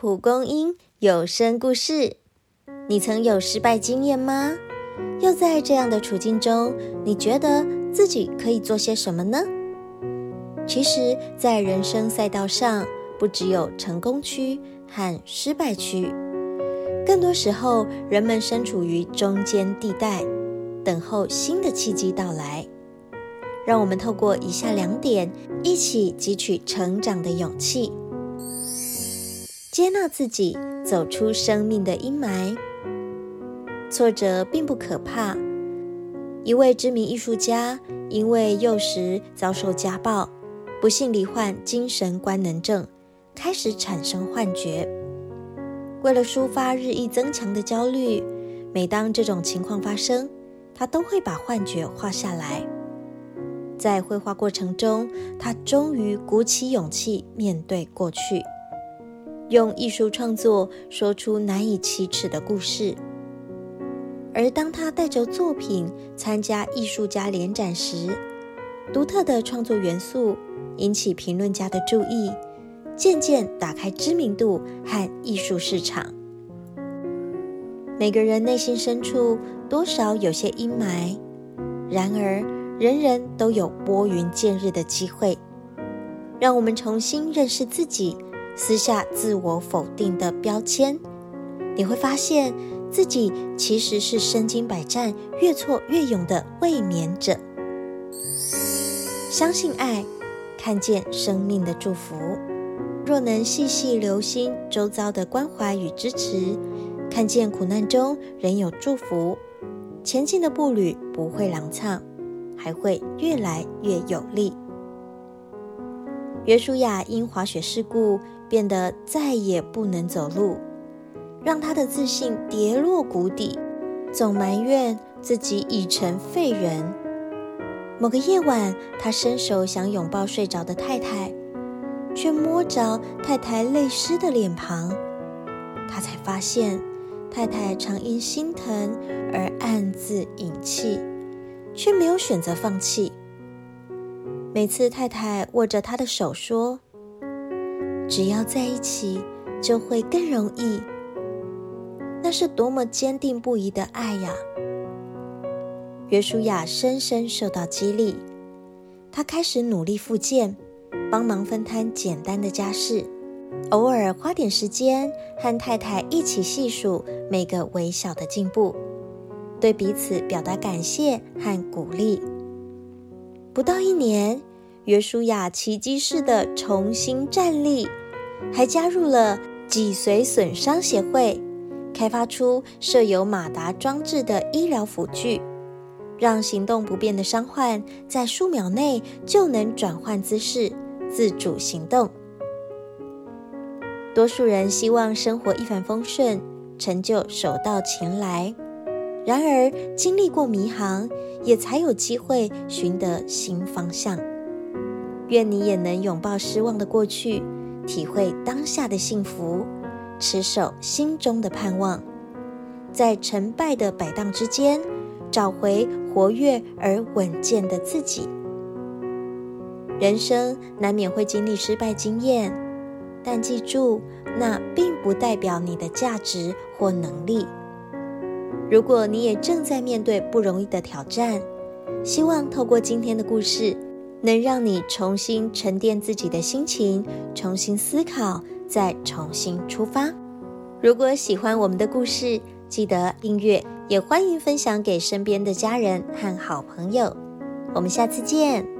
蒲公英有声故事：你曾有失败经验吗？又在这样的处境中，你觉得自己可以做些什么呢？其实，在人生赛道上，不只有成功区和失败区，更多时候，人们身处于中间地带，等候新的契机到来。让我们透过以下两点，一起汲取成长的勇气，接纳自己，走出生命的阴霾。挫折并不可怕。一位知名艺术家因为幼时遭受家暴，不幸罹患精神官能症，开始产生幻觉。为了抒发日益增强的焦虑，每当这种情况发生，他都会把幻觉画下来。在绘画过程中，他终于鼓起勇气面对过去，用艺术创作说出难以启齿的故事。而当他带着作品参加艺术家联展时，独特的创作元素引起评论家的注意，渐渐打开知名度和艺术市场。每个人内心深处多少有些阴霾，然而。人人都有拨云见日的机会，让我们重新认识自己，撕下自我否定的标签。你会发现自己其实是身经百战、越挫越勇的卫冕者。相信爱，看见生命的祝福。若能细细留心周遭的关怀与支持，看见苦难中仍有祝福，前进的步履不会踉跄。还会越来越有力。约书亚因滑雪事故变得再也不能走路，让他的自信跌落谷底，总埋怨自己已成废人。某个夜晚，他伸手想拥抱睡着的太太，却摸着太太泪湿的脸庞，他才发现太太常因心疼而暗自饮气。却没有选择放弃。每次太太握着他的手说：“只要在一起，就会更容易。”那是多么坚定不移的爱呀！约书亚深深受到激励，他开始努力复健，帮忙分摊简单的家事，偶尔花点时间和太太一起细数每个微小的进步。对彼此表达感谢和鼓励。不到一年，约书亚奇迹式的重新站立，还加入了脊髓损伤协会，开发出设有马达装置的医疗辅具，让行动不便的伤患在数秒内就能转换姿势，自主行动。多数人希望生活一帆风顺，成就手到擒来。然而，经历过迷航，也才有机会寻得新方向。愿你也能拥抱失望的过去，体会当下的幸福，持守心中的盼望，在成败的摆荡之间，找回活跃而稳健的自己。人生难免会经历失败经验，但记住，那并不代表你的价值或能力。如果你也正在面对不容易的挑战，希望透过今天的故事，能让你重新沉淀自己的心情，重新思考，再重新出发。如果喜欢我们的故事，记得订阅，也欢迎分享给身边的家人和好朋友。我们下次见。